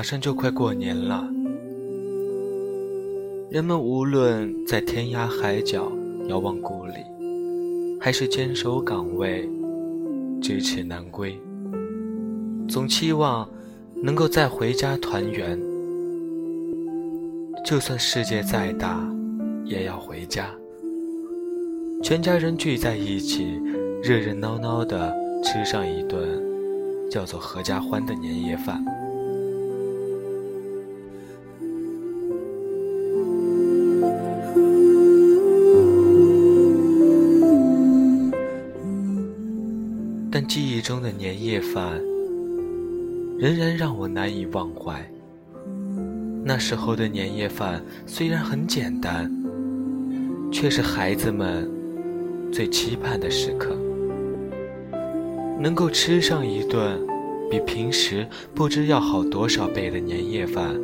马上就快过年了，人们无论在天涯海角遥望故里，还是坚守岗位咫尺难归，总期望能够再回家团圆。就算世界再大，也要回家。全家人聚在一起，热热闹闹的吃上一顿叫做“合家欢”的年夜饭。中的年夜饭仍然让我难以忘怀。那时候的年夜饭虽然很简单，却是孩子们。最期盼的时刻，能够吃上一顿比平时不知要好多少倍的年夜饭，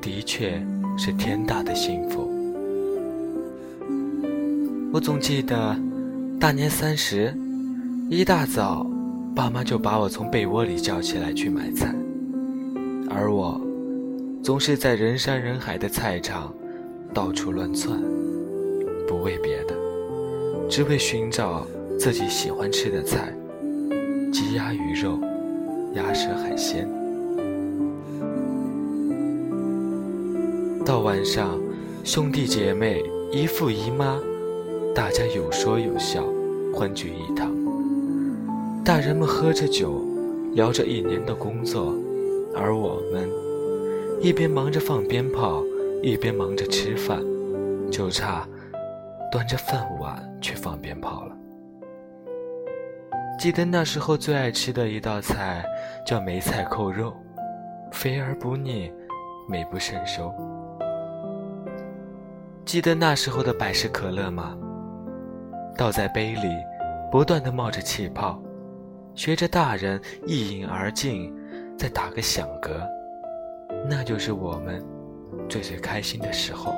的确是天大的幸福。我总记得，大年三十，一大早，爸妈就把我从被窝里叫起来去买菜，而我总是在人山人海的菜场到处乱窜，不为别的。只为寻找自己喜欢吃的菜，鸡鸭鱼肉、鸭舌海鲜。到晚上，兄弟姐妹、姨父姨妈，大家有说有笑，欢聚一堂。大人们喝着酒，聊着一年的工作，而我们一边忙着放鞭炮，一边忙着吃饭，就差。端着饭碗去放鞭炮了。记得那时候最爱吃的一道菜叫梅菜扣肉，肥而不腻，美不胜收。记得那时候的百事可乐吗？倒在杯里，不断的冒着气泡，学着大人一饮而尽，再打个响嗝，那就是我们最最开心的时候。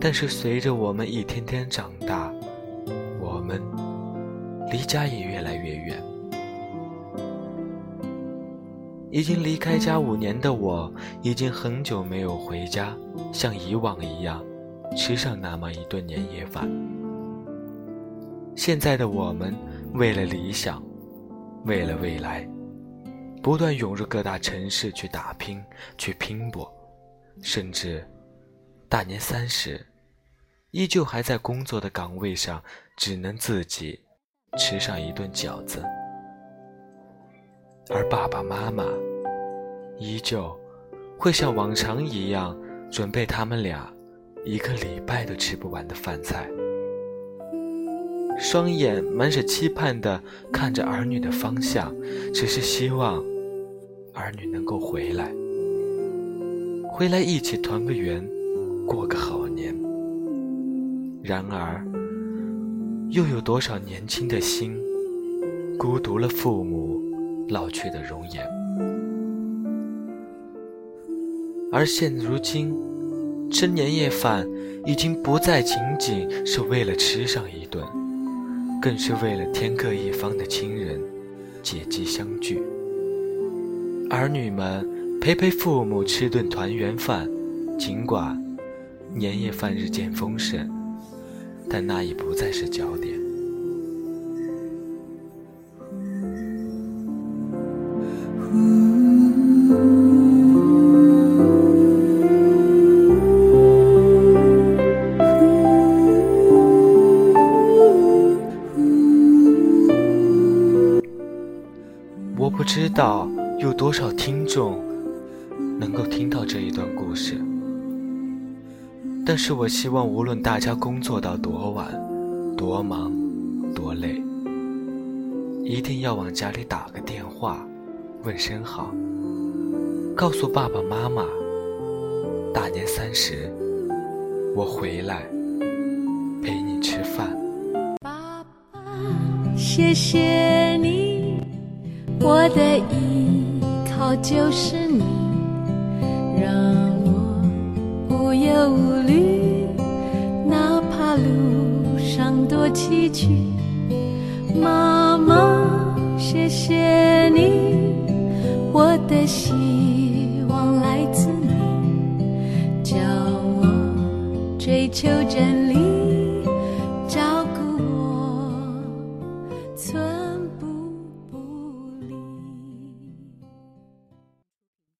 但是随着我们一天天长大，我们离家也越来越远。已经离开家五年的我，已经很久没有回家，像以往一样吃上那么一顿年夜饭。现在的我们，为了理想，为了未来，不断涌入各大城市去打拼、去拼搏，甚至大年三十。依旧还在工作的岗位上，只能自己吃上一顿饺子，而爸爸妈妈依旧会像往常一样准备他们俩一个礼拜都吃不完的饭菜，双眼满是期盼地看着儿女的方向，只是希望儿女能够回来，回来一起团个圆，过个好年。然而，又有多少年轻的心，孤独了父母老去的容颜？而现如今，吃年夜饭已经不再仅仅是为了吃上一顿，更是为了天各一方的亲人借机相聚。儿女们陪陪父母吃顿团圆饭，尽管年夜饭日渐丰盛。但那已不再是焦点。我不知道有多少听众能够听到这一段故事。但是我希望，无论大家工作到多晚、多忙、多累，一定要往家里打个电话，问声好，告诉爸爸妈妈，大年三十我回来陪你吃饭。爸爸，谢谢，我的依靠就是你，让我。无忧无虑，哪怕路上多崎岖。妈妈，谢谢你。我的希望来自你，叫我追求真理。